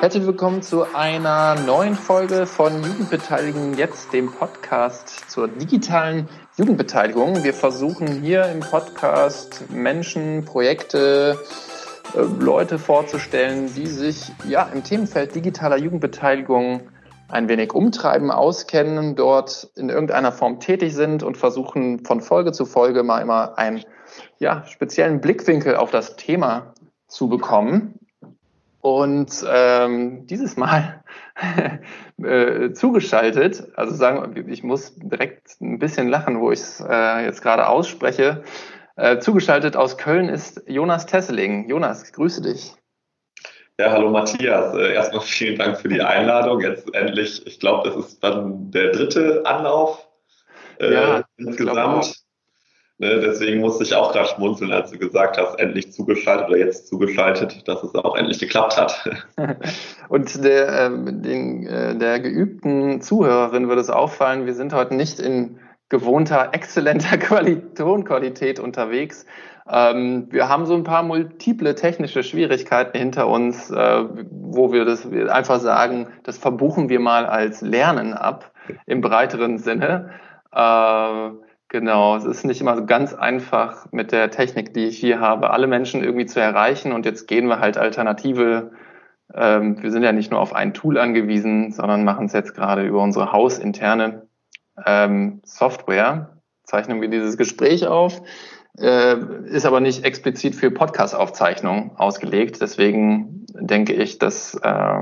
Herzlich willkommen zu einer neuen Folge von Jugendbeteiligung jetzt, dem Podcast zur digitalen Jugendbeteiligung. Wir versuchen hier im Podcast Menschen, Projekte, äh, Leute vorzustellen, die sich ja im Themenfeld digitaler Jugendbeteiligung ein wenig umtreiben, auskennen, dort in irgendeiner Form tätig sind und versuchen von Folge zu Folge mal immer einen ja, speziellen Blickwinkel auf das Thema zu bekommen. Und ähm, dieses Mal äh, zugeschaltet, also sagen, ich muss direkt ein bisschen lachen, wo ich es äh, jetzt gerade ausspreche. Äh, zugeschaltet aus Köln ist Jonas Tesseling. Jonas, grüße dich. Ja, hallo Matthias. Äh, erstmal vielen Dank für die Einladung. Jetzt endlich, ich glaube, das ist dann der dritte Anlauf äh, ja, insgesamt. Ne, deswegen musste ich auch gerade schmunzeln, als du gesagt hast, endlich zugeschaltet oder jetzt zugeschaltet, dass es auch endlich geklappt hat. Und der, äh, den, äh, der geübten Zuhörerin würde es auffallen, wir sind heute nicht in gewohnter, exzellenter Tonqualität unterwegs. Ähm, wir haben so ein paar multiple technische Schwierigkeiten hinter uns, äh, wo wir das einfach sagen, das verbuchen wir mal als Lernen ab im breiteren Sinne. Äh, Genau, es ist nicht immer so ganz einfach mit der Technik, die ich hier habe, alle Menschen irgendwie zu erreichen. Und jetzt gehen wir halt Alternative. Ähm, wir sind ja nicht nur auf ein Tool angewiesen, sondern machen es jetzt gerade über unsere hausinterne ähm, Software. Zeichnen wir dieses Gespräch auf, äh, ist aber nicht explizit für Podcast-Aufzeichnung ausgelegt. Deswegen denke ich, dass äh,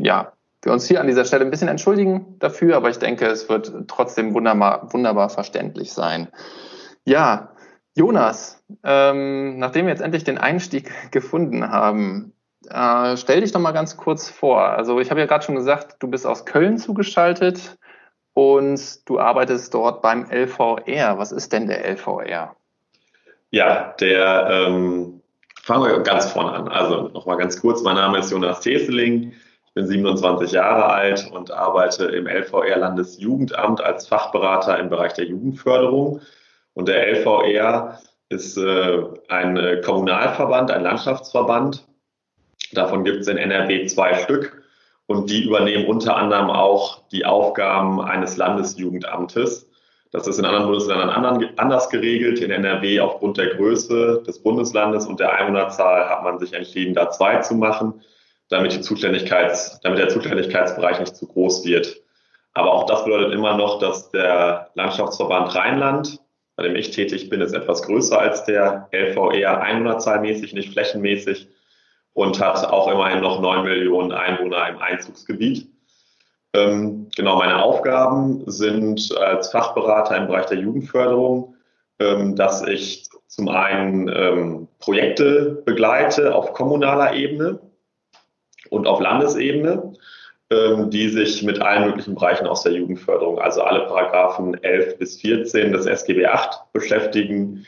ja wir uns hier an dieser Stelle ein bisschen entschuldigen dafür, aber ich denke, es wird trotzdem wunderbar, wunderbar verständlich sein. Ja, Jonas, ähm, nachdem wir jetzt endlich den Einstieg gefunden haben, äh, stell dich doch mal ganz kurz vor. Also ich habe ja gerade schon gesagt, du bist aus Köln zugeschaltet und du arbeitest dort beim LVR. Was ist denn der LVR? Ja, der ähm, fangen wir ganz vorne an. Also nochmal ganz kurz, mein Name ist Jonas Teseling bin 27 Jahre alt und arbeite im LVR Landesjugendamt als Fachberater im Bereich der Jugendförderung. Und der LVR ist äh, ein Kommunalverband, ein Landschaftsverband. Davon gibt es in NRW zwei Stück und die übernehmen unter anderem auch die Aufgaben eines Landesjugendamtes. Das ist in anderen Bundesländern anders geregelt. In NRW aufgrund der Größe des Bundeslandes und der Einwohnerzahl hat man sich entschieden, da zwei zu machen damit, die Zuständigkeits, damit der Zuständigkeitsbereich nicht zu groß wird. Aber auch das bedeutet immer noch, dass der Landschaftsverband Rheinland, bei dem ich tätig bin, ist etwas größer als der LVR, einwohnerzahlmäßig, nicht flächenmäßig und hat auch immerhin noch neun Millionen Einwohner im Einzugsgebiet. Ähm, genau, meine Aufgaben sind als Fachberater im Bereich der Jugendförderung, ähm, dass ich zum einen ähm, Projekte begleite auf kommunaler Ebene, und auf Landesebene, ähm, die sich mit allen möglichen Bereichen aus der Jugendförderung, also alle Paragraphen 11 bis 14 des SGB 8 beschäftigen.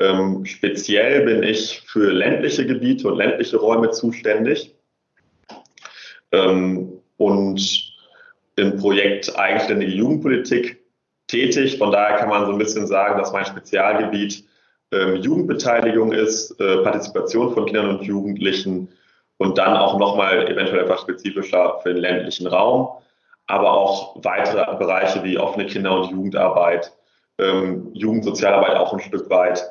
Ähm, speziell bin ich für ländliche Gebiete und ländliche Räume zuständig ähm, und im Projekt Eigenständige Jugendpolitik tätig. Von daher kann man so ein bisschen sagen, dass mein Spezialgebiet Jugendbeteiligung ist, äh, Partizipation von Kindern und Jugendlichen und dann auch nochmal eventuell etwas spezifischer für den ländlichen Raum, aber auch weitere Bereiche wie offene Kinder- und Jugendarbeit, ähm, Jugendsozialarbeit auch ein Stück weit,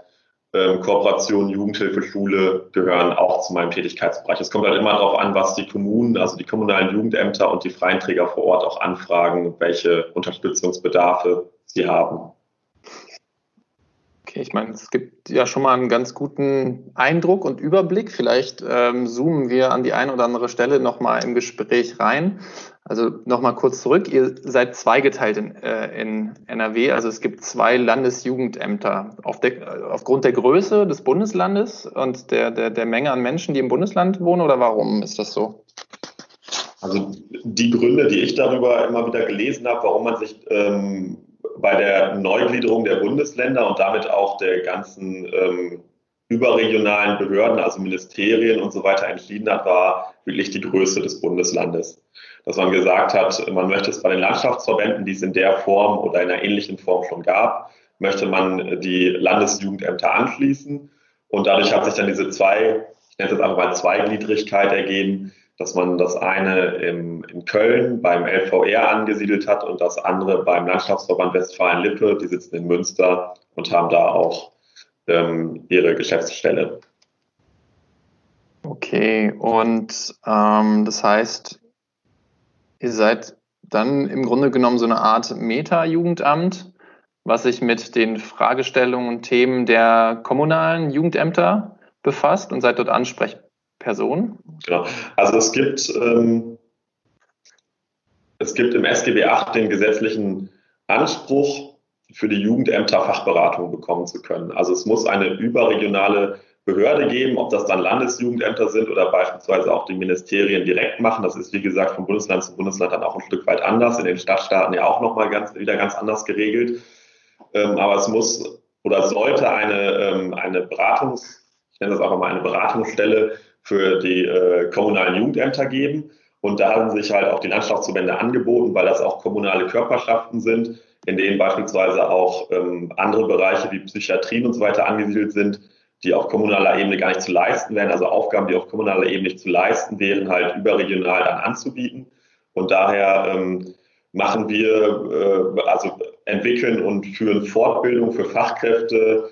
ähm, Kooperation, Jugendhilfe, Schule gehören auch zu meinem Tätigkeitsbereich. Es kommt halt immer darauf an, was die Kommunen, also die kommunalen Jugendämter und die freien Träger vor Ort auch anfragen, welche Unterstützungsbedarfe sie haben. Ich meine, es gibt ja schon mal einen ganz guten Eindruck und Überblick. Vielleicht ähm, zoomen wir an die eine oder andere Stelle nochmal im Gespräch rein. Also nochmal kurz zurück. Ihr seid zweigeteilt in, äh, in NRW. Also es gibt zwei Landesjugendämter. Auf der, aufgrund der Größe des Bundeslandes und der, der, der Menge an Menschen, die im Bundesland wohnen oder warum ist das so? Also die Gründe, die ich darüber immer wieder gelesen habe, warum man sich ähm, bei der Neugliederung der Bundesländer und damit auch der ganzen ähm, überregionalen Behörden, also Ministerien und so weiter entschieden hat, war wirklich die Größe des Bundeslandes. dass man gesagt hat, man möchte es bei den Landschaftsverbänden, die es in der Form oder in einer ähnlichen Form schon gab, möchte man die Landesjugendämter anschließen. Und dadurch hat sich dann diese zwei, ich nenne es jetzt einfach mal Zweigliedrigkeit ergeben, dass man das eine im, in Köln beim LVR angesiedelt hat und das andere beim Landschaftsverband Westfalen-Lippe. Die sitzen in Münster und haben da auch ähm, ihre Geschäftsstelle. Okay, und ähm, das heißt, ihr seid dann im Grunde genommen so eine Art Meta-Jugendamt, was sich mit den Fragestellungen und Themen der kommunalen Jugendämter befasst und seid dort Ansprechperson? Genau. Also es gibt, ähm, es gibt im SGB 8 den gesetzlichen Anspruch, für die Jugendämter Fachberatung bekommen zu können. Also es muss eine überregionale Behörde geben, ob das dann Landesjugendämter sind oder beispielsweise auch die Ministerien direkt machen. Das ist, wie gesagt, von Bundesland zu Bundesland dann auch ein Stück weit anders, in den Stadtstaaten ja auch nochmal ganz, wieder ganz anders geregelt. Ähm, aber es muss oder sollte eine, ähm, eine Beratungs, ich nenne das einfach mal eine Beratungsstelle für die äh, kommunalen Jugendämter geben. Und da haben sich halt auch die Landschaftsverbände angeboten, weil das auch kommunale Körperschaften sind, in denen beispielsweise auch ähm, andere Bereiche wie Psychiatrien und so weiter angesiedelt sind, die auf kommunaler Ebene gar nicht zu leisten wären, also Aufgaben, die auf kommunaler Ebene nicht zu leisten wären, halt überregional dann anzubieten. Und daher ähm, machen wir, äh, also entwickeln und führen Fortbildung für Fachkräfte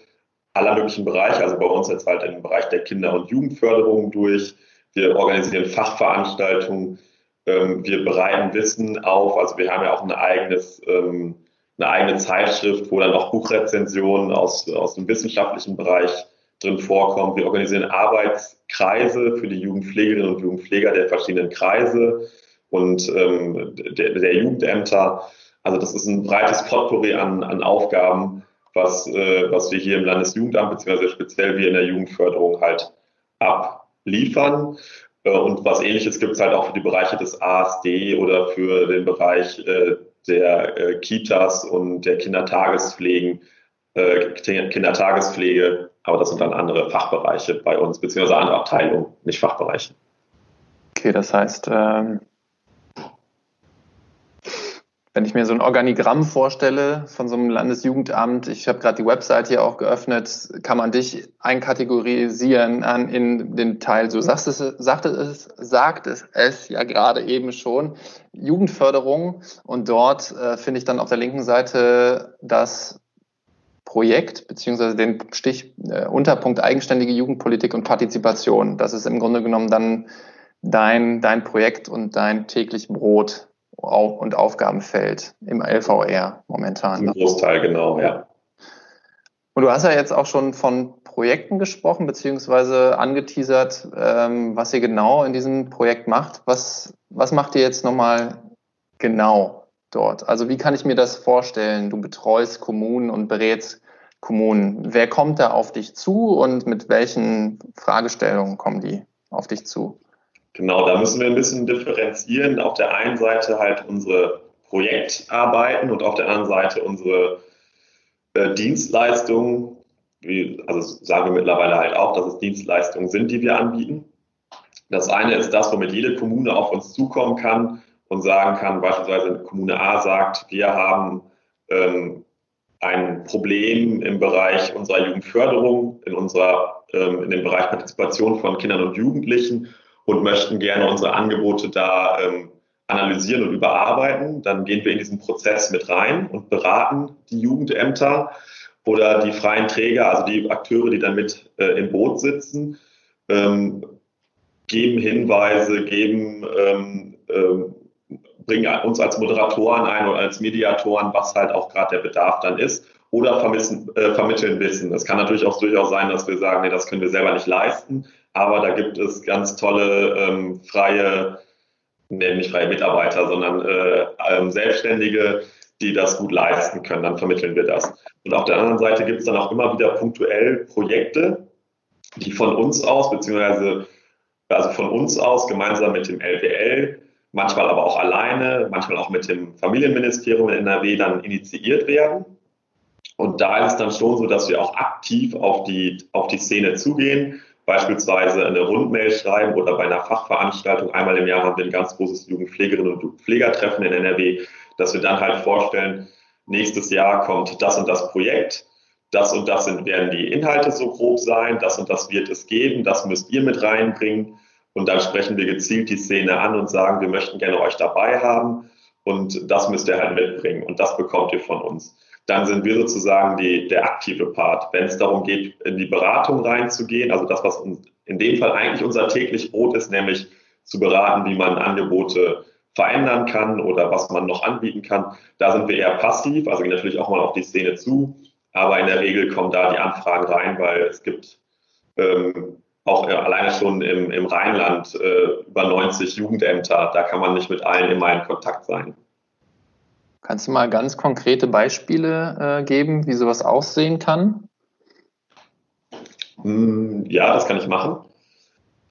aller möglichen Bereiche, also bei uns jetzt halt im Bereich der Kinder- und Jugendförderung durch. Wir organisieren Fachveranstaltungen, ähm, wir bereiten Wissen auf, also wir haben ja auch ein eigenes, ähm, eine eigene Zeitschrift, wo dann auch Buchrezensionen aus, aus dem wissenschaftlichen Bereich drin vorkommen. Wir organisieren Arbeitskreise für die Jugendpflegerinnen und Jugendpfleger der verschiedenen Kreise und ähm, der, der, Jugendämter. Also das ist ein breites Potpourri an, an Aufgaben, was, äh, was wir hier im Landesjugendamt beziehungsweise speziell wir in der Jugendförderung halt abliefern. Äh, und was ähnliches gibt es halt auch für die Bereiche des ASD oder für den Bereich äh, der äh, Kitas und der Kindertagespflegen, äh, Kindertagespflege aber das sind dann andere Fachbereiche bei uns, beziehungsweise andere Abteilungen, nicht Fachbereiche. Okay, das heißt, ähm, wenn ich mir so ein Organigramm vorstelle von so einem Landesjugendamt, ich habe gerade die Website hier auch geöffnet, kann man dich einkategorisieren an in den Teil, so sagst es, sagt es, sagt es, es ja gerade eben schon, Jugendförderung und dort äh, finde ich dann auf der linken Seite das Projekt beziehungsweise den Stich äh, Unterpunkt eigenständige Jugendpolitik und Partizipation. Das ist im Grunde genommen dann dein, dein Projekt und dein täglich Brot und Aufgabenfeld im LVR momentan. Ein Großteil, genau, ja. Und du hast ja jetzt auch schon von Projekten gesprochen, beziehungsweise angeteasert, ähm, was ihr genau in diesem Projekt macht. Was, was macht ihr jetzt nochmal genau? dort? Also wie kann ich mir das vorstellen? Du betreust Kommunen und berätst Kommunen. Wer kommt da auf dich zu und mit welchen Fragestellungen kommen die auf dich zu? Genau, da müssen wir ein bisschen differenzieren. Auf der einen Seite halt unsere Projektarbeiten und auf der anderen Seite unsere äh, Dienstleistungen. Wie, also sagen wir mittlerweile halt auch, dass es Dienstleistungen sind, die wir anbieten. Das eine ist das, womit jede Kommune auf uns zukommen kann und sagen kann, beispielsweise Kommune A sagt, wir haben ähm, ein Problem im Bereich unserer Jugendförderung, in, unserer, ähm, in dem Bereich Partizipation von Kindern und Jugendlichen und möchten gerne unsere Angebote da ähm, analysieren und überarbeiten. Dann gehen wir in diesen Prozess mit rein und beraten die Jugendämter oder die freien Träger, also die Akteure, die dann mit äh, im Boot sitzen, ähm, geben Hinweise, geben ähm, ähm, bringen uns als Moderatoren ein oder als Mediatoren, was halt auch gerade der Bedarf dann ist, oder vermissen, äh, vermitteln Wissen. Es kann natürlich auch durchaus sein, dass wir sagen, nee, das können wir selber nicht leisten, aber da gibt es ganz tolle ähm, freie, nee, nicht freie Mitarbeiter, sondern äh, ähm, Selbstständige, die das gut leisten können, dann vermitteln wir das. Und auf der anderen Seite gibt es dann auch immer wieder punktuell Projekte, die von uns aus, beziehungsweise also von uns aus gemeinsam mit dem LWL manchmal aber auch alleine, manchmal auch mit dem Familienministerium in NRW dann initiiert werden. Und da ist es dann schon so, dass wir auch aktiv auf die, auf die Szene zugehen beispielsweise eine Rundmail schreiben oder bei einer Fachveranstaltung. Einmal im Jahr haben wir ein ganz großes Jugendpflegerinnen und Pflegertreffen in NRW, dass wir dann halt vorstellen, nächstes Jahr kommt das und das Projekt, das und das sind, werden die Inhalte so grob sein, das und das wird es geben, das müsst ihr mit reinbringen. Und dann sprechen wir gezielt die Szene an und sagen, wir möchten gerne euch dabei haben und das müsst ihr halt mitbringen und das bekommt ihr von uns. Dann sind wir sozusagen die, der aktive Part. Wenn es darum geht, in die Beratung reinzugehen, also das, was in dem Fall eigentlich unser täglich Brot ist, nämlich zu beraten, wie man Angebote verändern kann oder was man noch anbieten kann. Da sind wir eher passiv, also gehen natürlich auch mal auf die Szene zu, aber in der Regel kommen da die Anfragen rein, weil es gibt ähm, auch äh, alleine schon im, im Rheinland äh, über 90 Jugendämter, da kann man nicht mit allen immer in Kontakt sein. Kannst du mal ganz konkrete Beispiele äh, geben, wie sowas aussehen kann? Hm, ja, das kann ich machen.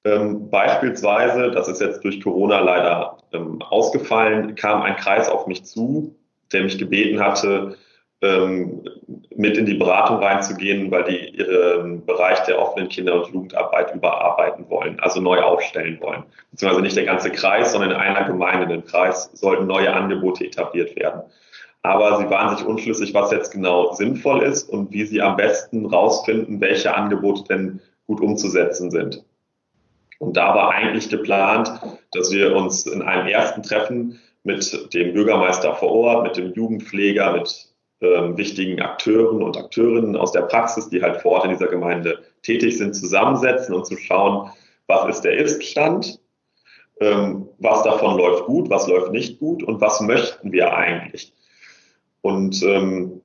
Ähm, beispielsweise, das ist jetzt durch Corona leider ähm, ausgefallen, kam ein Kreis auf mich zu, der mich gebeten hatte, ähm, mit in die Beratung reinzugehen, weil die ihren Bereich der offenen Kinder- und Jugendarbeit überarbeiten wollen, also neu aufstellen wollen. Beziehungsweise nicht der ganze Kreis, sondern in einer Gemeinde, im Kreis, sollten neue Angebote etabliert werden. Aber sie waren sich unschlüssig, was jetzt genau sinnvoll ist und wie sie am besten rausfinden, welche Angebote denn gut umzusetzen sind. Und da war eigentlich geplant, dass wir uns in einem ersten Treffen mit dem Bürgermeister vor Ort, mit dem Jugendpfleger, mit ähm, wichtigen Akteuren und Akteurinnen aus der Praxis, die halt vor Ort in dieser Gemeinde tätig sind, zusammensetzen und zu schauen, was ist der Ist-Stand, ähm, was davon läuft gut, was läuft nicht gut und was möchten wir eigentlich. Und ähm,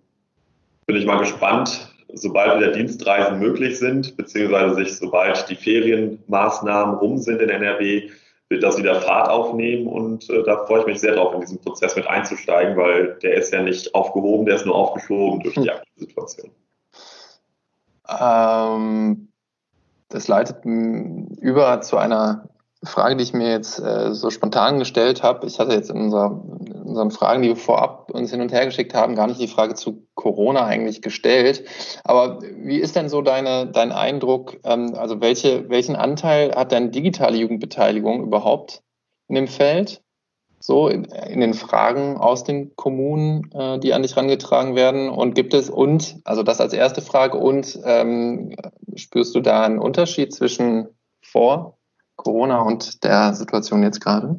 bin ich mal gespannt, sobald wieder Dienstreisen möglich sind, beziehungsweise sich, sobald die Ferienmaßnahmen rum sind in NRW, wird das wieder Fahrt aufnehmen und äh, da freue ich mich sehr drauf, in diesen Prozess mit einzusteigen, weil der ist ja nicht aufgehoben, der ist nur aufgeschoben durch die hm. aktuelle Situation. Ähm, das leitet über zu einer Frage, die ich mir jetzt äh, so spontan gestellt habe. Ich hatte jetzt in, unserer, in unseren Fragen, die wir vorab uns hin und her geschickt haben, gar nicht die Frage zu Corona eigentlich gestellt. Aber wie ist denn so deine, dein Eindruck? Ähm, also welche, welchen Anteil hat denn digitale Jugendbeteiligung überhaupt in dem Feld? So in, in den Fragen aus den Kommunen, äh, die an dich herangetragen werden. Und gibt es und, also das als erste Frage, und ähm, spürst du da einen Unterschied zwischen vor Corona und der Situation jetzt gerade?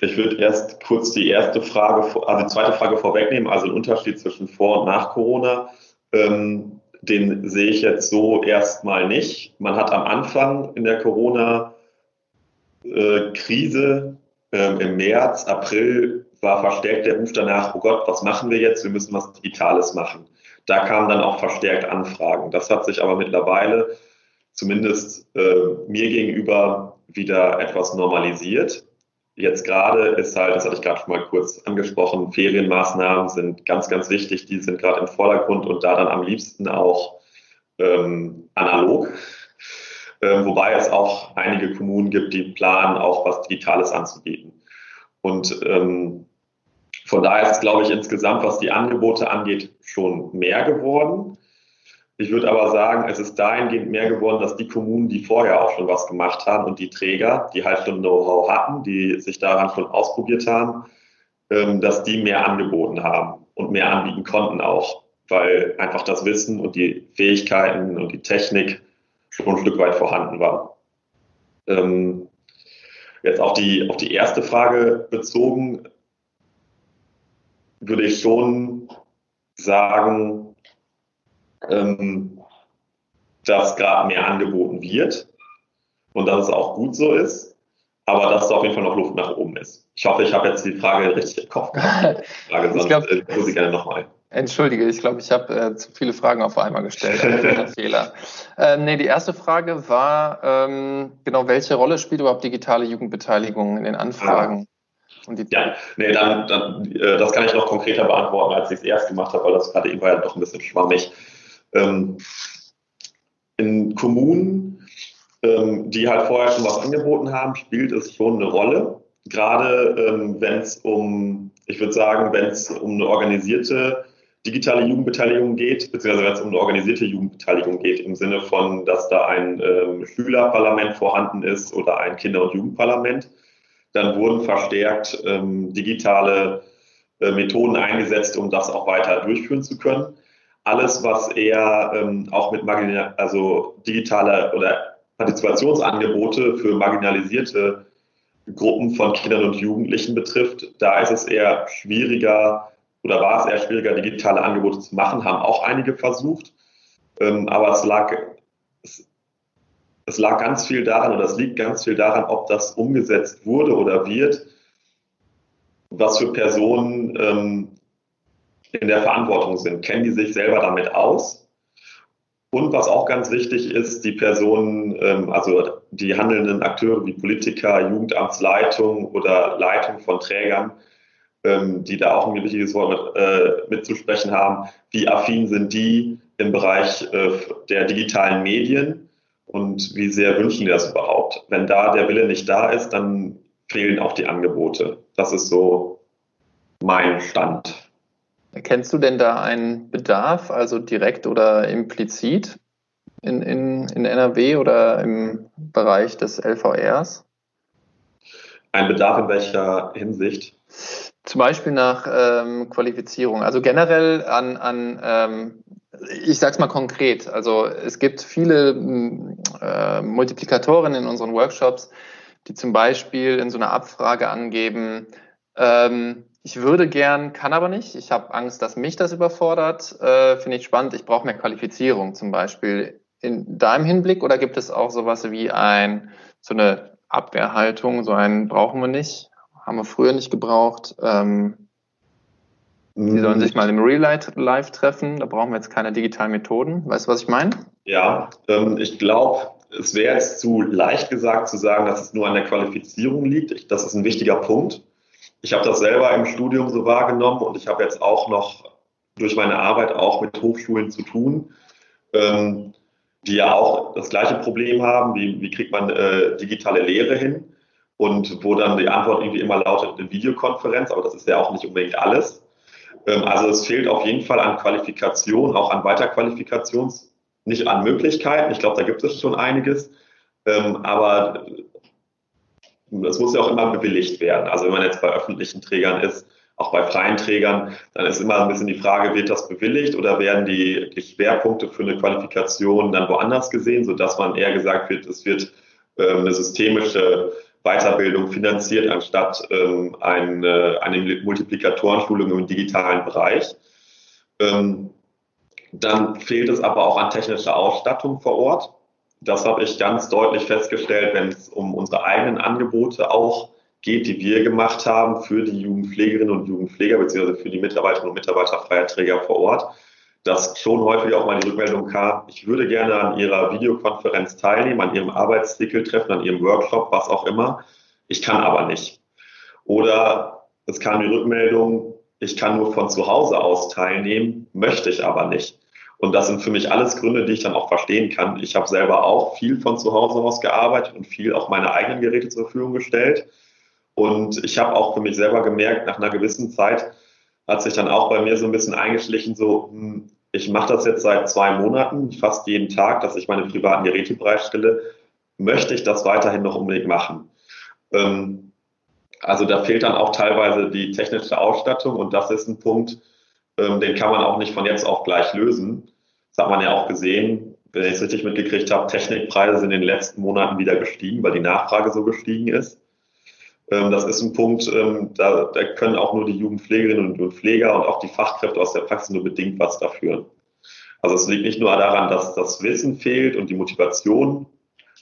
Ich würde erst kurz die erste Frage, also die zweite Frage vorwegnehmen, also den Unterschied zwischen vor und nach Corona. Ähm, den sehe ich jetzt so erstmal nicht. Man hat am Anfang in der Corona-Krise ähm, im März, April war verstärkt der Ruf danach, oh Gott, was machen wir jetzt? Wir müssen was Digitales machen. Da kamen dann auch verstärkt Anfragen. Das hat sich aber mittlerweile zumindest äh, mir gegenüber wieder etwas normalisiert. Jetzt gerade ist halt, das hatte ich gerade schon mal kurz angesprochen, Ferienmaßnahmen sind ganz, ganz wichtig. Die sind gerade im Vordergrund und da dann am liebsten auch ähm, analog. Ähm, wobei es auch einige Kommunen gibt, die planen, auch was Digitales anzubieten. Und ähm, von daher ist, glaube ich, insgesamt, was die Angebote angeht, schon mehr geworden. Ich würde aber sagen, es ist dahingehend mehr geworden, dass die Kommunen, die vorher auch schon was gemacht haben und die Träger, die halt schon Know-how hatten, die sich daran schon ausprobiert haben, ähm, dass die mehr angeboten haben und mehr anbieten konnten auch, weil einfach das Wissen und die Fähigkeiten und die Technik schon ein Stück weit vorhanden war. Ähm, jetzt auf die, auf die erste Frage bezogen, würde ich schon sagen, ähm, dass gerade mehr angeboten wird und dass es auch gut so ist, aber dass da auf jeden Fall noch Luft nach oben ist. Ich hoffe, ich habe jetzt die Frage richtig im Kopf gehabt. Frage, sonst ich glaub, äh, muss ich gerne nochmal. Entschuldige, ich glaube, ich habe äh, zu viele Fragen auf einmal gestellt. Ein Fehler. Äh, nee, die erste Frage war, ähm, genau, welche Rolle spielt überhaupt digitale Jugendbeteiligung in den Anfragen? Ah. ja, nee, dann, dann äh, das kann ich noch konkreter beantworten, als ich es erst gemacht habe, weil das gerade eben war ja doch ein bisschen schwammig. Ähm, in Kommunen, ähm, die halt vorher schon was angeboten haben, spielt es schon eine Rolle. Gerade ähm, wenn es um, ich würde sagen, wenn es um eine organisierte digitale Jugendbeteiligung geht, beziehungsweise wenn es um eine organisierte Jugendbeteiligung geht, im Sinne von, dass da ein ähm, Schülerparlament vorhanden ist oder ein Kinder- und Jugendparlament, dann wurden verstärkt ähm, digitale äh, Methoden eingesetzt, um das auch weiter durchführen zu können. Alles, was eher ähm, auch mit Marginal also digitale oder Partizipationsangebote für marginalisierte Gruppen von Kindern und Jugendlichen betrifft, da ist es eher schwieriger oder war es eher schwieriger, digitale Angebote zu machen, haben auch einige versucht. Ähm, aber es lag, es, es lag ganz viel daran oder es liegt ganz viel daran, ob das umgesetzt wurde oder wird, was für Personen ähm, in der Verantwortung sind. Kennen die sich selber damit aus? Und was auch ganz wichtig ist, die Personen, ähm, also die handelnden Akteure wie Politiker, Jugendamtsleitung oder Leitung von Trägern, ähm, die da auch ein wichtiges Wort mit, äh, mitzusprechen haben, wie affin sind die im Bereich äh, der digitalen Medien und wie sehr wünschen die das überhaupt? Wenn da der Wille nicht da ist, dann fehlen auch die Angebote. Das ist so mein Stand. Erkennst du denn da einen Bedarf, also direkt oder implizit in, in, in NRW oder im Bereich des LVRs? Ein Bedarf in welcher Hinsicht? Zum Beispiel nach ähm, Qualifizierung. Also generell an, an ähm, ich sage es mal konkret. Also es gibt viele äh, Multiplikatoren in unseren Workshops, die zum Beispiel in so einer Abfrage angeben, ähm, ich würde gern, kann aber nicht. Ich habe Angst, dass mich das überfordert. Äh, Finde ich spannend. Ich brauche mehr Qualifizierung zum Beispiel. In deinem Hinblick oder gibt es auch sowas wie ein, so eine Abwehrhaltung, so einen brauchen wir nicht, haben wir früher nicht gebraucht. Ähm, Sie sollen sich mal im Real Life treffen. Da brauchen wir jetzt keine digitalen Methoden. Weißt du, was ich meine? Ja, ähm, ich glaube, es wäre jetzt zu leicht gesagt zu sagen, dass es nur an der Qualifizierung liegt. Ich, das ist ein wichtiger Punkt. Ich habe das selber im Studium so wahrgenommen und ich habe jetzt auch noch durch meine Arbeit auch mit Hochschulen zu tun, ähm, die ja auch das gleiche Problem haben, wie, wie kriegt man äh, digitale Lehre hin und wo dann die Antwort irgendwie immer lautet eine Videokonferenz, aber das ist ja auch nicht unbedingt alles. Ähm, also es fehlt auf jeden Fall an Qualifikation, auch an Weiterqualifikations, nicht an Möglichkeiten. Ich glaube, da gibt es schon einiges. Ähm, aber das muss ja auch immer bewilligt werden. Also wenn man jetzt bei öffentlichen Trägern ist, auch bei freien Trägern, dann ist immer ein bisschen die Frage, wird das bewilligt oder werden die, Schwerpunkte für eine Qualifikation dann woanders gesehen, sodass man eher gesagt wird, es wird ähm, eine systemische Weiterbildung finanziert, anstatt ähm, eine, eine Multiplikatorenschulung im digitalen Bereich. Ähm, dann fehlt es aber auch an technischer Ausstattung vor Ort. Das habe ich ganz deutlich festgestellt, wenn es um unsere eigenen Angebote auch geht, die wir gemacht haben für die Jugendpflegerinnen und Jugendpfleger beziehungsweise für die Mitarbeiterinnen und Mitarbeiter freier Träger vor Ort, dass schon häufig auch mal die Rückmeldung kam, ich würde gerne an Ihrer Videokonferenz teilnehmen, an Ihrem Arbeitszirkeltreffen, an Ihrem Workshop, was auch immer. Ich kann aber nicht. Oder es kam die Rückmeldung, ich kann nur von zu Hause aus teilnehmen, möchte ich aber nicht. Und das sind für mich alles Gründe, die ich dann auch verstehen kann. Ich habe selber auch viel von zu Hause aus gearbeitet und viel auch meine eigenen Geräte zur Verfügung gestellt. Und ich habe auch für mich selber gemerkt, nach einer gewissen Zeit hat sich dann auch bei mir so ein bisschen eingeschlichen, so, hm, ich mache das jetzt seit zwei Monaten, fast jeden Tag, dass ich meine privaten Geräte bereitstelle. Möchte ich das weiterhin noch unbedingt machen? Ähm, also da fehlt dann auch teilweise die technische Ausstattung und das ist ein Punkt, ähm, den kann man auch nicht von jetzt auf gleich lösen. Das hat man ja auch gesehen, wenn ich es richtig mitgekriegt habe, Technikpreise sind in den letzten Monaten wieder gestiegen, weil die Nachfrage so gestiegen ist. Ähm, das ist ein Punkt, ähm, da, da können auch nur die Jugendpflegerinnen und Pfleger und auch die Fachkräfte aus der Praxis nur bedingt was dafür. Also es liegt nicht nur daran, dass das Wissen fehlt und die Motivation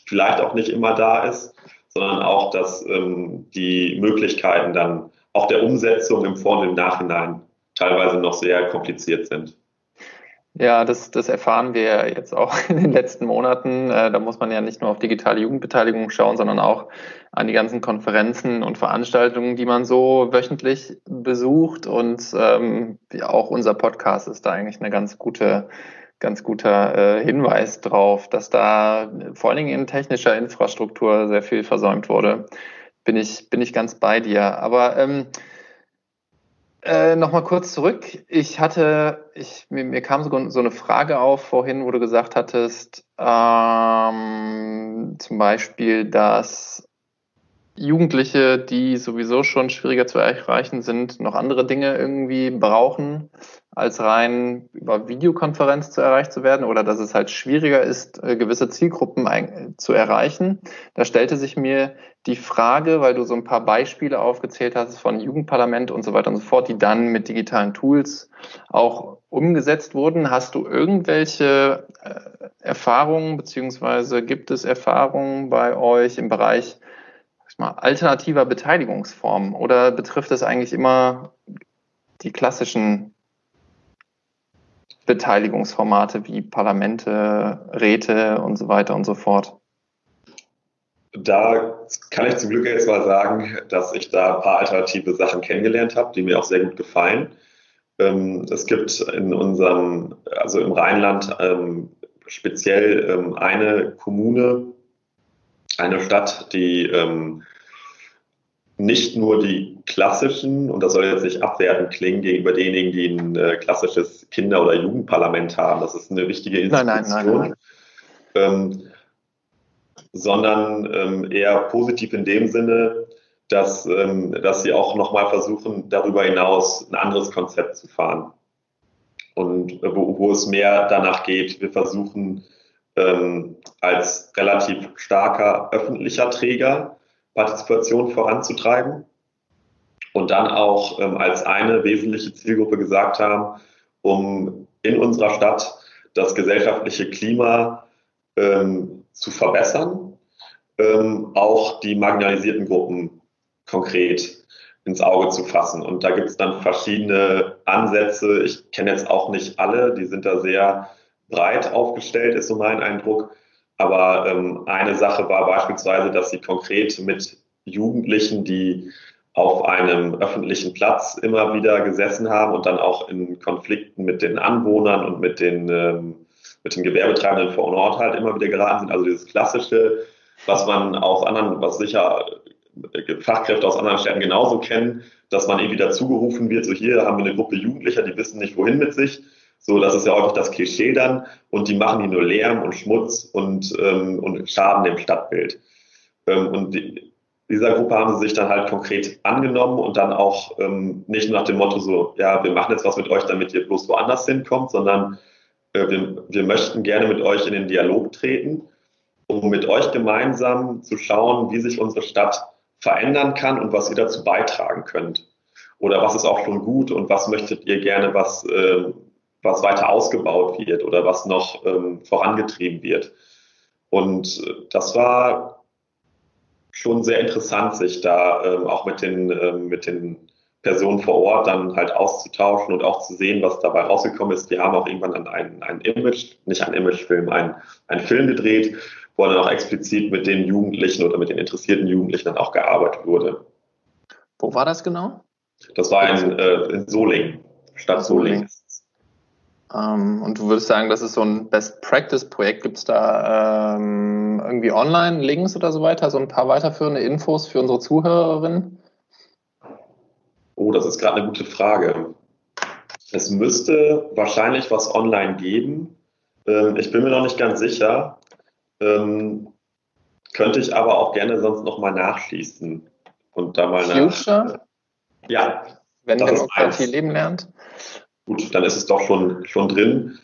vielleicht auch nicht immer da ist, sondern auch, dass ähm, die Möglichkeiten dann auch der Umsetzung im Vor- und im Nachhinein teilweise noch sehr kompliziert sind. Ja, das, das erfahren wir jetzt auch in den letzten Monaten. Äh, da muss man ja nicht nur auf digitale Jugendbeteiligung schauen, sondern auch an die ganzen Konferenzen und Veranstaltungen, die man so wöchentlich besucht. Und ähm, auch unser Podcast ist da eigentlich eine ganz gute, ganz guter äh, Hinweis drauf, dass da vor allen Dingen in technischer Infrastruktur sehr viel versäumt wurde. Bin ich, bin ich ganz bei dir. Aber ähm, äh, Nochmal kurz zurück. Ich hatte, ich, mir, mir kam so, so, eine Frage auf vorhin, wo du gesagt hattest, ähm, zum Beispiel, dass Jugendliche, die sowieso schon schwieriger zu erreichen sind, noch andere Dinge irgendwie brauchen, als rein über Videokonferenz zu erreicht zu werden oder dass es halt schwieriger ist, äh, gewisse Zielgruppen zu erreichen. Da stellte sich mir die Frage, weil du so ein paar Beispiele aufgezählt hast von Jugendparlament und so weiter und so fort, die dann mit digitalen Tools auch umgesetzt wurden. Hast du irgendwelche äh, Erfahrungen beziehungsweise gibt es Erfahrungen bei euch im Bereich mal, alternativer Beteiligungsformen oder betrifft es eigentlich immer die klassischen Beteiligungsformate wie Parlamente, Räte und so weiter und so fort? Da kann ich zum Glück jetzt mal sagen, dass ich da ein paar alternative Sachen kennengelernt habe, die mir auch sehr gut gefallen. Ähm, es gibt in unserem, also im Rheinland ähm, speziell ähm, eine Kommune, eine Stadt, die ähm, nicht nur die klassischen, und das soll jetzt nicht abwertend klingen gegenüber denjenigen, die ein äh, klassisches Kinder- oder Jugendparlament haben, das ist eine wichtige Institution, nein, nein, nein. Ähm, sondern ähm, eher positiv in dem Sinne, dass, ähm, dass sie auch nochmal versuchen, darüber hinaus ein anderes Konzept zu fahren. Und äh, wo, wo es mehr danach geht, wir versuchen ähm, als relativ starker öffentlicher Träger Partizipation voranzutreiben und dann auch ähm, als eine wesentliche Zielgruppe gesagt haben, um in unserer Stadt das gesellschaftliche Klima ähm, zu verbessern, ähm, auch die marginalisierten Gruppen konkret ins Auge zu fassen. Und da gibt es dann verschiedene Ansätze. Ich kenne jetzt auch nicht alle, die sind da sehr breit aufgestellt, ist so mein Eindruck. Aber ähm, eine Sache war beispielsweise, dass sie konkret mit Jugendlichen, die auf einem öffentlichen Platz immer wieder gesessen haben und dann auch in Konflikten mit den Anwohnern und mit den, ähm, mit den Gewerbetreibenden vor Ort halt immer wieder geraten sind. Also dieses klassische, was man aus anderen, was sicher äh, Fachkräfte aus anderen Städten genauso kennen, dass man irgendwie dazugerufen wird, so hier haben wir eine Gruppe Jugendlicher, die wissen nicht wohin mit sich so, das ist ja häufig das Klischee dann. Und die machen hier nur Lärm und Schmutz und, ähm, und Schaden dem Stadtbild. Ähm, und die, dieser Gruppe haben sie sich dann halt konkret angenommen und dann auch ähm, nicht nach dem Motto so, ja, wir machen jetzt was mit euch, damit ihr bloß woanders hinkommt, sondern äh, wir, wir möchten gerne mit euch in den Dialog treten, um mit euch gemeinsam zu schauen, wie sich unsere Stadt verändern kann und was ihr dazu beitragen könnt. Oder was ist auch schon gut und was möchtet ihr gerne, was, äh, was weiter ausgebaut wird oder was noch ähm, vorangetrieben wird. Und äh, das war schon sehr interessant, sich da ähm, auch mit den, ähm, mit den Personen vor Ort dann halt auszutauschen und auch zu sehen, was dabei rausgekommen ist. Wir haben auch irgendwann dann ein, ein Image, nicht ein Imagefilm, ein, ein Film gedreht, wo dann auch explizit mit den Jugendlichen oder mit den interessierten Jugendlichen dann auch gearbeitet wurde. Wo war das genau? Das war in, äh, in Solingen, Stadt Solingen. Ähm, und du würdest sagen, das ist so ein Best-Practice-Projekt. Gibt es da ähm, irgendwie Online-Links oder so weiter, so ein paar weiterführende Infos für unsere Zuhörerinnen? Oh, das ist gerade eine gute Frage. Es müsste wahrscheinlich was online geben. Ähm, ich bin mir noch nicht ganz sicher. Ähm, könnte ich aber auch gerne sonst nochmal nachschließen und da mal Future? Nach, ja. Wenn Demokratie leben lernt gut, dann ist es doch schon, schon drin.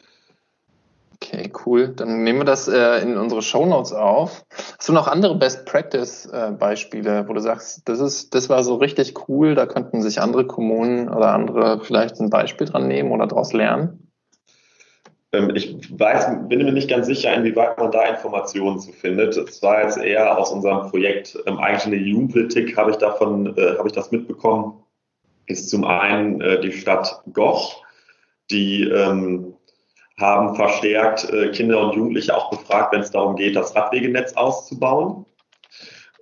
Okay, cool. Dann nehmen wir das äh, in unsere Show Notes auf. Hast du noch andere Best Practice äh, Beispiele, wo du sagst, das ist, das war so richtig cool, da könnten sich andere Kommunen oder andere vielleicht ein Beispiel dran nehmen oder daraus lernen? Ähm, ich weiß, bin mir nicht ganz sicher, inwieweit man da Informationen zu findet. Es war jetzt eher aus unserem Projekt ähm, eigentlich in der Jugendpolitik habe ich davon, äh, habe ich das mitbekommen. Ist zum einen äh, die Stadt Goch die ähm, haben verstärkt äh, Kinder und Jugendliche auch befragt, wenn es darum geht, das Radwegenetz auszubauen.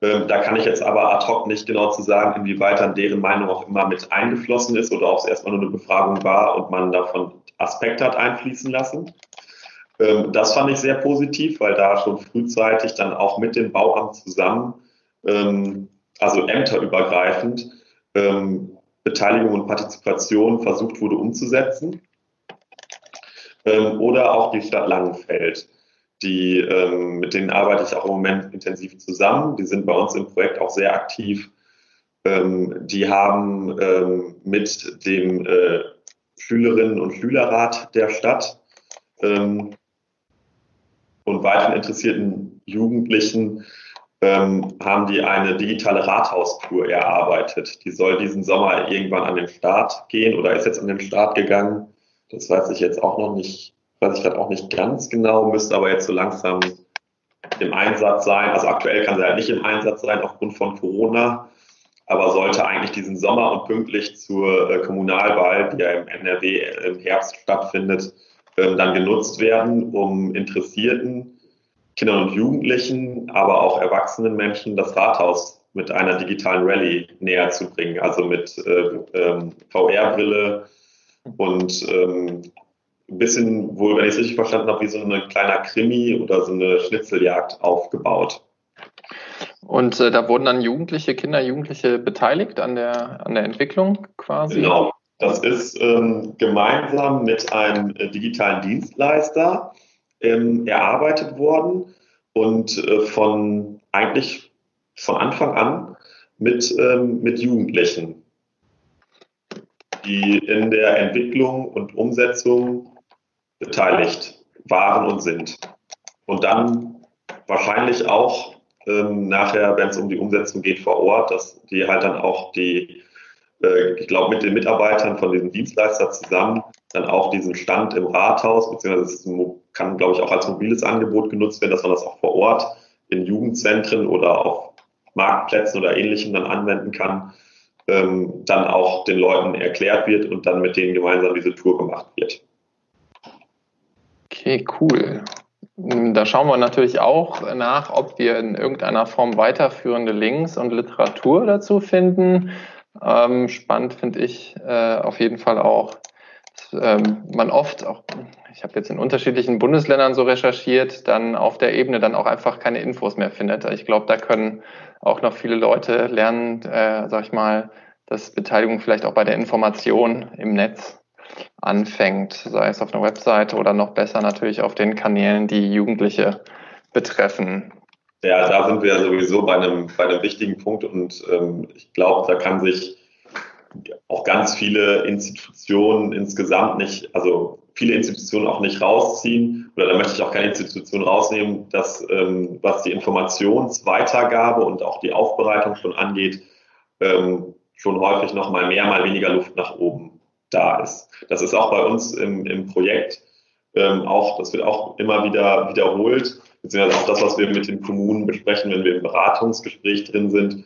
Ähm, da kann ich jetzt aber ad hoc nicht genau zu sagen, inwieweit dann deren Meinung auch immer mit eingeflossen ist oder ob es erstmal nur eine Befragung war und man davon Aspekte hat einfließen lassen. Ähm, das fand ich sehr positiv, weil da schon frühzeitig dann auch mit dem Bauamt zusammen, ähm, also ämterübergreifend, ähm, Beteiligung und Partizipation versucht wurde umzusetzen. Ähm, oder auch die Stadt Langenfeld. Die, ähm, mit denen arbeite ich auch im Moment intensiv zusammen. Die sind bei uns im Projekt auch sehr aktiv. Ähm, die haben ähm, mit dem äh, Schülerinnen- und Schülerrat der Stadt ähm, und weiteren interessierten Jugendlichen ähm, haben die eine digitale Rathaustour erarbeitet. Die soll diesen Sommer irgendwann an den Start gehen oder ist jetzt an den Start gegangen. Das weiß ich jetzt auch noch nicht, weiß ich gerade auch nicht ganz genau, müsste aber jetzt so langsam im Einsatz sein. Also aktuell kann sie halt nicht im Einsatz sein aufgrund von Corona, aber sollte eigentlich diesen Sommer und pünktlich zur äh, Kommunalwahl, die ja im NRW im Herbst stattfindet, äh, dann genutzt werden, um Interessierten, Kindern und Jugendlichen, aber auch erwachsenen Menschen das Rathaus mit einer digitalen Rallye näher zu bringen, also mit äh, ähm, VR-Brille, und ähm, ein bisschen, wohl, wenn ich es richtig verstanden habe, wie so ein kleiner Krimi oder so eine Schnitzeljagd aufgebaut. Und äh, da wurden dann Jugendliche, Kinder, Jugendliche beteiligt an der, an der Entwicklung quasi? Genau. Das ist ähm, gemeinsam mit einem äh, digitalen Dienstleister ähm, erarbeitet worden und äh, von eigentlich von Anfang an mit, ähm, mit Jugendlichen die in der Entwicklung und Umsetzung beteiligt waren und sind. Und dann wahrscheinlich auch ähm, nachher, wenn es um die Umsetzung geht vor Ort, dass die halt dann auch die, äh, ich glaube, mit den Mitarbeitern von diesem Dienstleister zusammen dann auch diesen Stand im Rathaus, beziehungsweise es kann, glaube ich, auch als mobiles Angebot genutzt werden, dass man das auch vor Ort in Jugendzentren oder auf Marktplätzen oder ähnlichem dann anwenden kann ähm, dann auch den Leuten erklärt wird und dann mit denen gemeinsam diese Tour gemacht wird. Okay, cool. Da schauen wir natürlich auch nach, ob wir in irgendeiner Form weiterführende Links und Literatur dazu finden. Ähm, spannend finde ich äh, auf jeden Fall auch, ähm, man oft auch, ich habe jetzt in unterschiedlichen Bundesländern so recherchiert, dann auf der Ebene dann auch einfach keine Infos mehr findet. Ich glaube, da können auch noch viele Leute lernen, äh, sag ich mal, dass Beteiligung vielleicht auch bei der Information im Netz anfängt, sei es auf einer Webseite oder noch besser natürlich auf den Kanälen, die Jugendliche betreffen. Ja, da sind wir sowieso bei einem, bei einem wichtigen Punkt und ähm, ich glaube, da kann sich auch ganz viele Institutionen insgesamt nicht, also viele Institutionen auch nicht rausziehen, oder da möchte ich auch keine Institution rausnehmen, dass ähm, was die Informationsweitergabe und auch die Aufbereitung schon angeht, ähm, schon häufig noch mal mehr, mal weniger Luft nach oben da ist. Das ist auch bei uns im, im Projekt ähm, auch, das wird auch immer wieder wiederholt, beziehungsweise auch das, was wir mit den Kommunen besprechen, wenn wir im Beratungsgespräch drin sind,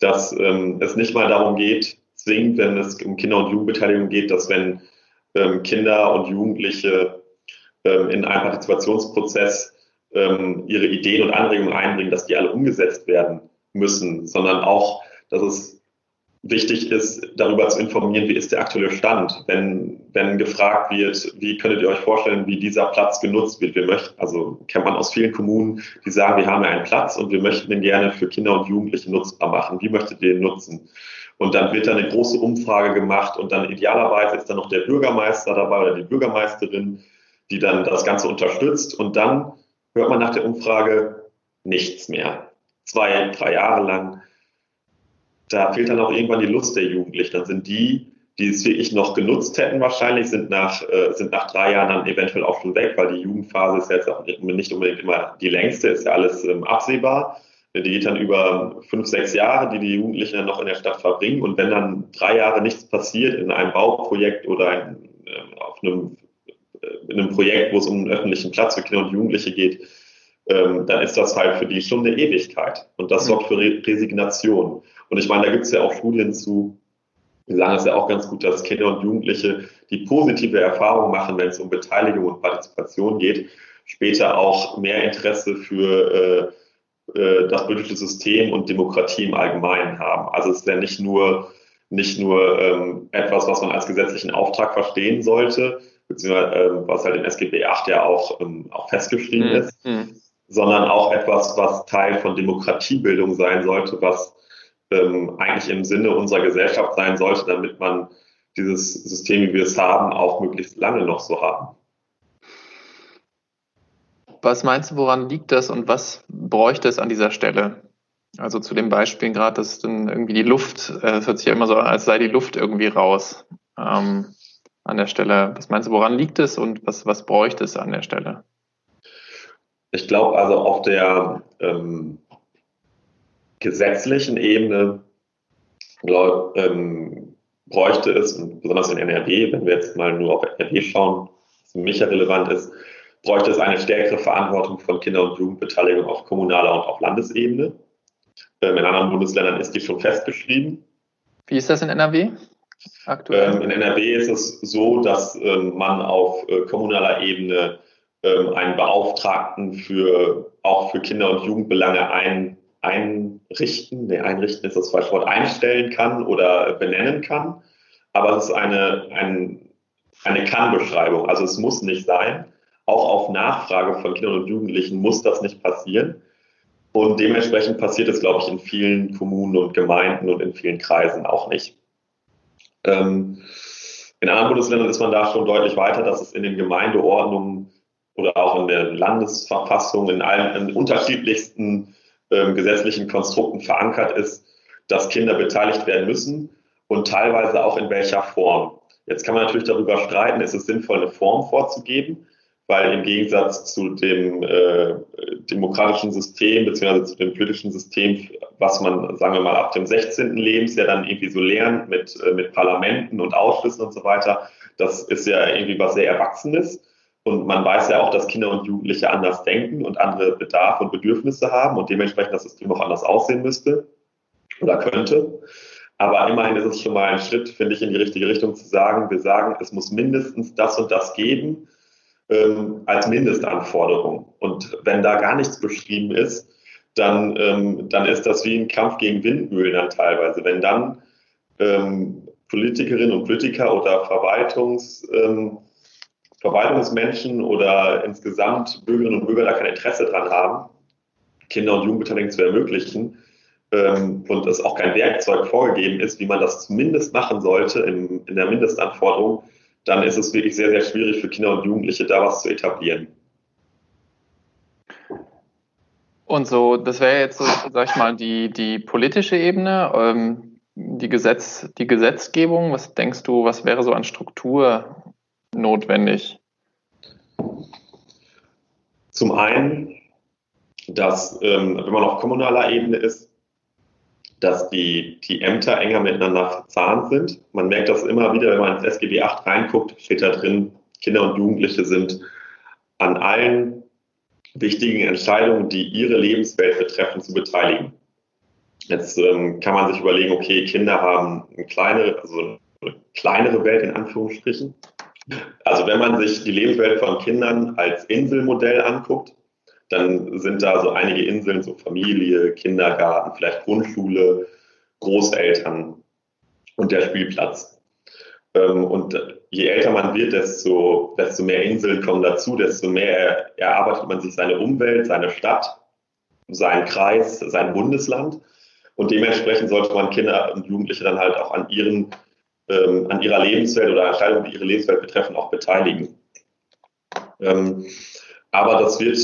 dass ähm, es nicht mal darum geht, zwingend, wenn es um Kinder- und Jugendbeteiligung geht, dass wenn ähm, Kinder und Jugendliche ähm, in einem Partizipationsprozess ähm, ihre Ideen und Anregungen einbringen, dass die alle umgesetzt werden müssen, sondern auch, dass es wichtig ist, darüber zu informieren, wie ist der aktuelle Stand. Wenn, wenn gefragt wird, wie könntet ihr euch vorstellen, wie dieser Platz genutzt wird. Wir möchten, also kennt man aus vielen Kommunen, die sagen, wir haben ja einen Platz und wir möchten den gerne für Kinder und Jugendliche nutzbar machen. Wie möchtet ihr ihn nutzen? Und dann wird da eine große Umfrage gemacht und dann idealerweise ist dann noch der Bürgermeister dabei oder die Bürgermeisterin, die dann das Ganze unterstützt. Und dann hört man nach der Umfrage nichts mehr. Zwei, drei Jahre lang da fehlt dann auch irgendwann die Lust der Jugendlichen. Dann sind die, die es wirklich noch genutzt hätten, wahrscheinlich, sind nach, äh, sind nach drei Jahren dann eventuell auch schon weg, weil die Jugendphase ist jetzt auch nicht unbedingt immer die längste, ist ja alles ähm, absehbar. Die geht dann über fünf, sechs Jahre, die die Jugendlichen dann noch in der Stadt verbringen. Und wenn dann drei Jahre nichts passiert in einem Bauprojekt oder in, äh, auf einem, äh, in einem Projekt, wo es um einen öffentlichen Platz für Kinder und Jugendliche geht, ähm, dann ist das halt für die schon eine Ewigkeit. Und das sorgt für Re Resignation. Und ich meine, da gibt es ja auch Studien zu, die sagen es ja auch ganz gut, dass Kinder und Jugendliche, die positive Erfahrungen machen, wenn es um Beteiligung und Partizipation geht, später auch mehr Interesse für äh, äh, das politische System und Demokratie im Allgemeinen haben. Also es wäre nicht nur nicht nur ähm, etwas, was man als gesetzlichen Auftrag verstehen sollte, beziehungsweise äh, was halt in SGB 8 ja auch, ähm, auch festgeschrieben mhm. ist, mhm. sondern auch etwas, was Teil von Demokratiebildung sein sollte, was ähm, eigentlich im Sinne unserer Gesellschaft sein sollte, damit man dieses System, wie wir es haben, auch möglichst lange noch so haben. Was meinst du, woran liegt das und was bräuchte es an dieser Stelle? Also zu dem Beispiel gerade, dass dann irgendwie die Luft, äh, es hört sich ja immer so an, als sei die Luft irgendwie raus ähm, an der Stelle. Was meinst du, woran liegt es und was, was bräuchte es an der Stelle? Ich glaube also auf der ähm, gesetzlichen Ebene glaub, ähm, bräuchte es, und besonders in NRW, wenn wir jetzt mal nur auf NRW schauen, was für mich ja relevant ist, bräuchte es eine stärkere Verantwortung von Kinder- und Jugendbeteiligung auf kommunaler und auf Landesebene. Ähm, in anderen Bundesländern ist die schon festgeschrieben. Wie ist das in NRW? Aktuell? Ähm, in NRW ist es so, dass ähm, man auf äh, kommunaler Ebene ähm, einen Beauftragten für auch für Kinder- und Jugendbelange ein, einrichten, nee, einrichten ist das falsche Wort, einstellen kann oder benennen kann. Aber es ist eine, ein, eine Kann-Beschreibung. Also es muss nicht sein. Auch auf Nachfrage von Kindern und Jugendlichen muss das nicht passieren. Und dementsprechend passiert es, glaube ich, in vielen Kommunen und Gemeinden und in vielen Kreisen auch nicht. Ähm, in anderen Bundesländern ist man da schon deutlich weiter, dass es in den Gemeindeordnungen oder auch in der Landesverfassung in allen in unterschiedlichsten ähm, gesetzlichen Konstrukten verankert ist, dass Kinder beteiligt werden müssen und teilweise auch in welcher Form. Jetzt kann man natürlich darüber streiten, ist es sinnvoll, eine Form vorzugeben, weil im Gegensatz zu dem äh, demokratischen System beziehungsweise zu dem politischen System, was man, sagen wir mal, ab dem 16. Lebensjahr dann irgendwie so lernt mit, äh, mit Parlamenten und Ausschüssen und so weiter, das ist ja irgendwie was sehr Erwachsenes. Und man weiß ja auch, dass Kinder und Jugendliche anders denken und andere Bedarfe und Bedürfnisse haben und dementsprechend das System auch anders aussehen müsste oder könnte. Aber immerhin ist es schon mal ein Schritt, finde ich, in die richtige Richtung zu sagen, wir sagen, es muss mindestens das und das geben ähm, als Mindestanforderung. Und wenn da gar nichts beschrieben ist, dann, ähm, dann ist das wie ein Kampf gegen Windmühlen dann teilweise. Wenn dann ähm, Politikerinnen und Politiker oder Verwaltungs, ähm, Verwaltungsmenschen oder insgesamt Bürgerinnen und Bürger da kein Interesse dran haben, Kinder- und Jugendbeteiligung zu ermöglichen ähm, und es auch kein Werkzeug vorgegeben ist, wie man das zumindest machen sollte in, in der Mindestanforderung, dann ist es wirklich sehr, sehr schwierig für Kinder und Jugendliche da was zu etablieren. Und so, das wäre jetzt sag ich mal, die, die politische Ebene, ähm, die, Gesetz, die Gesetzgebung. Was denkst du, was wäre so an Struktur notwendig? Zum einen, dass, ähm, wenn man auf kommunaler Ebene ist, dass die, die Ämter enger miteinander verzahnt sind. Man merkt das immer wieder, wenn man ins SGB 8 reinguckt, steht da drin, Kinder und Jugendliche sind an allen wichtigen Entscheidungen, die ihre Lebenswelt betreffen, zu beteiligen. Jetzt ähm, kann man sich überlegen, okay, Kinder haben eine kleinere, also eine kleinere Welt in Anführungsstrichen. Also wenn man sich die Lebenswelt von Kindern als Inselmodell anguckt, dann sind da so einige Inseln, so Familie, Kindergarten, vielleicht Grundschule, Großeltern und der Spielplatz. Ähm, und je älter man wird, desto, desto mehr Inseln kommen dazu, desto mehr erarbeitet man sich seine Umwelt, seine Stadt, seinen Kreis, sein Bundesland. Und dementsprechend sollte man Kinder und Jugendliche dann halt auch an ihren ähm, an ihrer Lebenswelt oder Entscheidungen, die ihre Lebenswelt betreffen, auch beteiligen. Ähm, aber das wird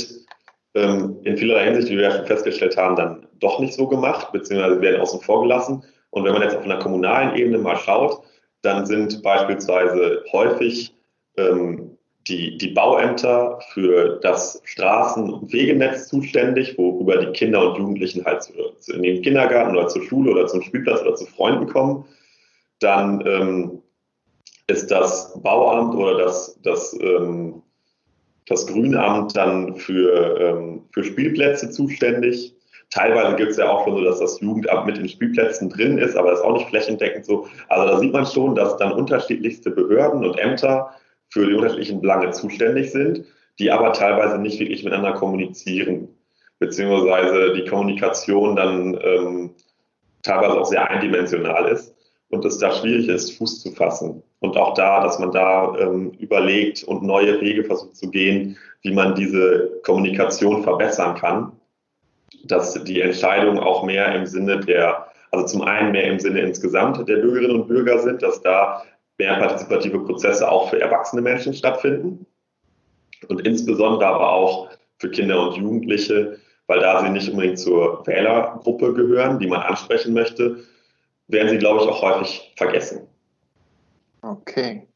ähm, in vielerlei Hinsicht, wie wir ja schon festgestellt haben, dann doch nicht so gemacht, beziehungsweise werden außen vor gelassen. Und wenn man jetzt auf einer kommunalen Ebene mal schaut, dann sind beispielsweise häufig ähm, die, die Bauämter für das Straßen- und Wegenetz zuständig, worüber die Kinder und Jugendlichen halt zu, zu, in den Kindergarten oder zur Schule oder zum Spielplatz oder zu Freunden kommen. Dann ähm, ist das Bauamt oder das, das ähm, das Grünamt dann für, ähm, für Spielplätze zuständig. Teilweise gibt es ja auch schon so, dass das Jugendamt mit den Spielplätzen drin ist, aber das ist auch nicht flächendeckend so. Also da sieht man schon, dass dann unterschiedlichste Behörden und Ämter für die unterschiedlichen Belange zuständig sind, die aber teilweise nicht wirklich miteinander kommunizieren, beziehungsweise die Kommunikation dann ähm, teilweise auch sehr eindimensional ist und es da schwierig ist, Fuß zu fassen. Und auch da, dass man da ähm, überlegt und neue Wege versucht zu gehen, wie man diese Kommunikation verbessern kann, dass die Entscheidungen auch mehr im Sinne der Also zum einen mehr im Sinne insgesamt der Bürgerinnen und Bürger sind, dass da mehr partizipative Prozesse auch für erwachsene Menschen stattfinden und insbesondere aber auch für Kinder und Jugendliche, weil da sie nicht unbedingt zur Wählergruppe gehören, die man ansprechen möchte, werden sie, glaube ich, auch häufig vergessen. Okay.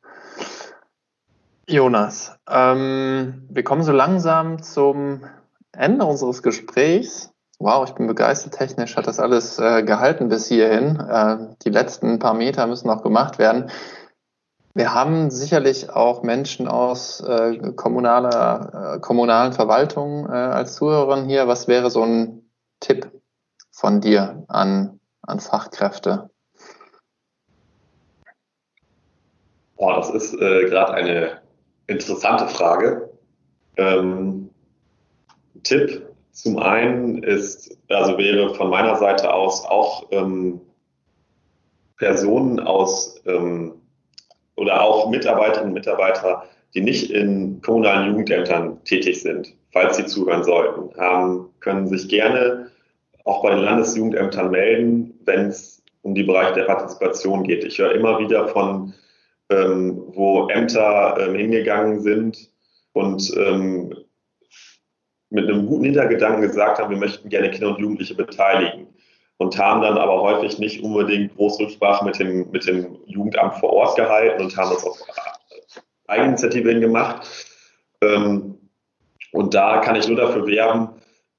Jonas, ähm, wir kommen so langsam zum Ende unseres Gesprächs. Wow, ich bin begeistert. Technisch hat das alles äh, gehalten bis hierhin. Äh, die letzten paar Meter müssen noch gemacht werden. Wir haben sicherlich auch Menschen aus äh, kommunaler, äh, kommunalen Verwaltungen äh, als Zuhörerin hier. Was wäre so ein Tipp von dir an, an Fachkräfte? Boah, das ist äh, gerade eine interessante Frage. Ähm, Tipp zum einen ist, also wäre von meiner Seite aus auch ähm, Personen aus ähm, oder auch Mitarbeiterinnen und Mitarbeiter, die nicht in kommunalen Jugendämtern tätig sind, falls sie zuhören sollten, haben, können sich gerne auch bei den Landesjugendämtern melden, wenn es um die Bereiche der Partizipation geht. Ich höre immer wieder von, ähm, wo Ämter ähm, hingegangen sind und ähm, mit einem guten Hintergedanken gesagt haben, wir möchten gerne Kinder und Jugendliche beteiligen und haben dann aber häufig nicht unbedingt Großrücksprache mit dem, mit dem Jugendamt vor Ort gehalten und haben das auf Eigeninitiative gemacht. Ähm, und da kann ich nur dafür werben,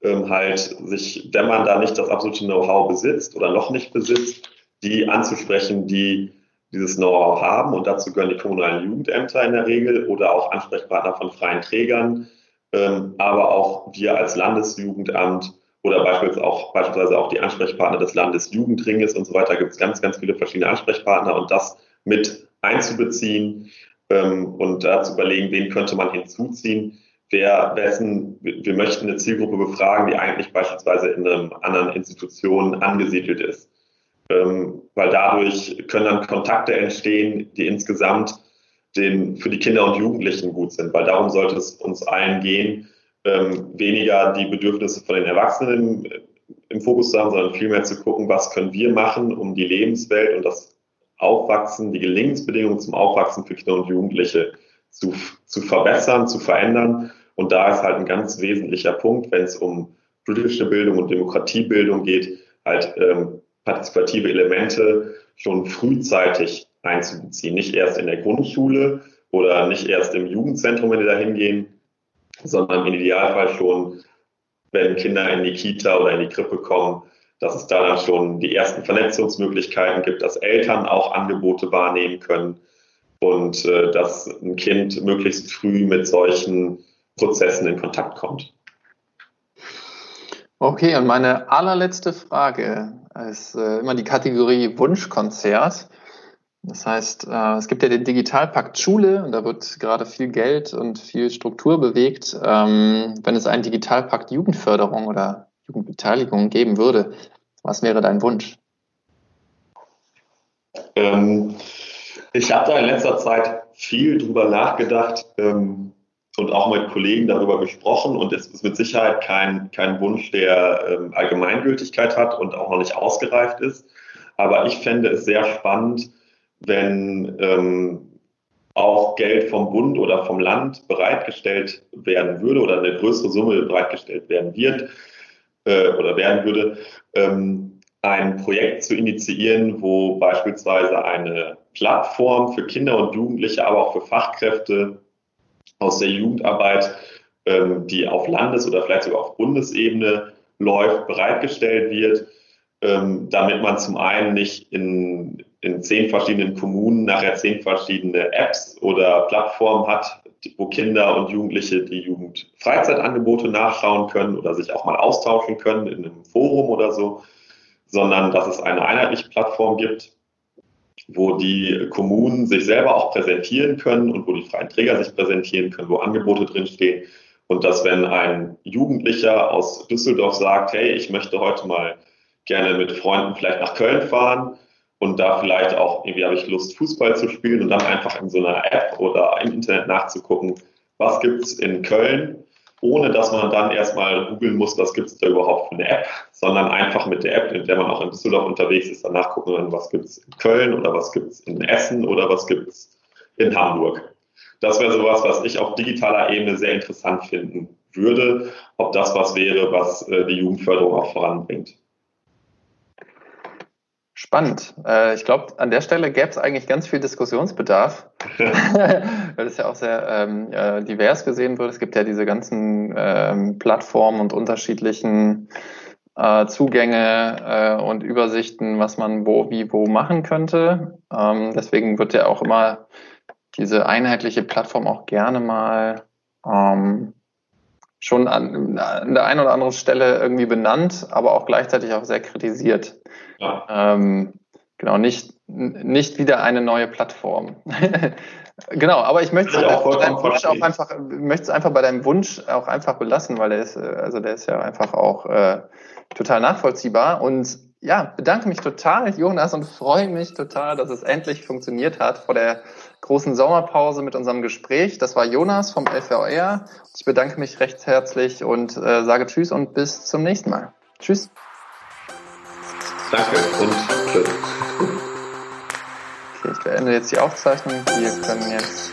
ähm, halt sich, wenn man da nicht das absolute Know-how besitzt oder noch nicht besitzt, die anzusprechen, die dieses Know-how haben. Und dazu gehören die kommunalen Jugendämter in der Regel oder auch Ansprechpartner von freien Trägern, ähm, aber auch wir als Landesjugendamt oder beispielsweise auch, beispielsweise auch die Ansprechpartner des Landesjugendringes und so weiter. Da gibt es ganz, ganz viele verschiedene Ansprechpartner und das mit einzubeziehen ähm, und da zu überlegen, wen könnte man hinzuziehen, wer wessen, wir möchten eine Zielgruppe befragen, die eigentlich beispielsweise in einer anderen Institution angesiedelt ist. Ähm, weil dadurch können dann Kontakte entstehen, die insgesamt den, für die Kinder und Jugendlichen gut sind, weil darum sollte es uns allen gehen, ähm, weniger die Bedürfnisse von den Erwachsenen im, im Fokus zu haben, sondern vielmehr zu gucken, was können wir machen, um die Lebenswelt und das Aufwachsen, die Gelingensbedingungen zum Aufwachsen für Kinder und Jugendliche zu, zu verbessern, zu verändern. Und da ist halt ein ganz wesentlicher Punkt, wenn es um politische Bildung und Demokratiebildung geht, halt ähm, partizipative Elemente schon frühzeitig einzubeziehen. Nicht erst in der Grundschule oder nicht erst im Jugendzentrum, wenn die da hingehen, sondern im Idealfall schon, wenn Kinder in die Kita oder in die Krippe kommen, dass es da dann schon die ersten Vernetzungsmöglichkeiten gibt, dass Eltern auch Angebote wahrnehmen können und äh, dass ein Kind möglichst früh mit solchen Prozessen in Kontakt kommt. Okay, und meine allerletzte Frage ist äh, immer die Kategorie Wunschkonzert. Das heißt, äh, es gibt ja den Digitalpakt Schule und da wird gerade viel Geld und viel Struktur bewegt. Ähm, wenn es einen Digitalpakt Jugendförderung oder Jugendbeteiligung geben würde, was wäre dein Wunsch? Ähm, ich habe da in letzter Zeit viel drüber nachgedacht ähm, und auch mit Kollegen darüber gesprochen und es ist mit Sicherheit kein, kein Wunsch, der ähm, Allgemeingültigkeit hat und auch noch nicht ausgereift ist. Aber ich fände es sehr spannend, wenn ähm, auch Geld vom Bund oder vom Land bereitgestellt werden würde oder eine größere Summe bereitgestellt werden wird äh, oder werden würde, ähm, ein Projekt zu initiieren, wo beispielsweise eine Plattform für Kinder und Jugendliche, aber auch für Fachkräfte aus der Jugendarbeit, ähm, die auf Landes- oder vielleicht sogar auf Bundesebene läuft, bereitgestellt wird, ähm, damit man zum einen nicht in, in zehn verschiedenen Kommunen nachher zehn verschiedene Apps oder Plattformen hat, wo Kinder und Jugendliche die Jugendfreizeitangebote nachschauen können oder sich auch mal austauschen können in einem Forum oder so, sondern dass es eine einheitliche Plattform gibt, wo die Kommunen sich selber auch präsentieren können und wo die freien Träger sich präsentieren können, wo Angebote drinstehen. Und dass wenn ein Jugendlicher aus Düsseldorf sagt, hey, ich möchte heute mal gerne mit Freunden vielleicht nach Köln fahren und da vielleicht auch, irgendwie habe ich Lust, Fußball zu spielen und dann einfach in so einer App oder im Internet nachzugucken, was gibt es in Köln ohne dass man dann erstmal googeln muss, was gibt es da überhaupt für eine App, sondern einfach mit der App, in der man auch in Düsseldorf unterwegs ist, danach gucken kann, was gibt es in Köln oder was gibt es in Essen oder was gibt es in Hamburg. Das wäre sowas, was ich auf digitaler Ebene sehr interessant finden würde, ob das was wäre, was äh, die Jugendförderung auch voranbringt. Spannend. Äh, ich glaube, an der Stelle gäbe es eigentlich ganz viel Diskussionsbedarf, weil es ja auch sehr ähm, äh, divers gesehen wird. Es gibt ja diese ganzen ähm, Plattformen und unterschiedlichen äh, Zugänge äh, und Übersichten, was man wo, wie, wo machen könnte. Ähm, deswegen wird ja auch immer diese einheitliche Plattform auch gerne mal ähm, schon an, an der einen oder anderen Stelle irgendwie benannt, aber auch gleichzeitig auch sehr kritisiert. Ja. Ähm, genau, nicht, nicht wieder eine neue Plattform. genau, aber ich möchte es auch, einfach, möchte es einfach bei deinem Wunsch auch einfach belassen, weil der ist, also der ist ja einfach auch äh, total nachvollziehbar und ja, bedanke mich total, Jonas, und freue mich total, dass es endlich funktioniert hat vor der großen Sommerpause mit unserem Gespräch. Das war Jonas vom LVR. Ich bedanke mich recht herzlich und äh, sage Tschüss und bis zum nächsten Mal. Tschüss. Danke und tschüss. Okay, ich beende jetzt die Aufzeichnung. Wir können jetzt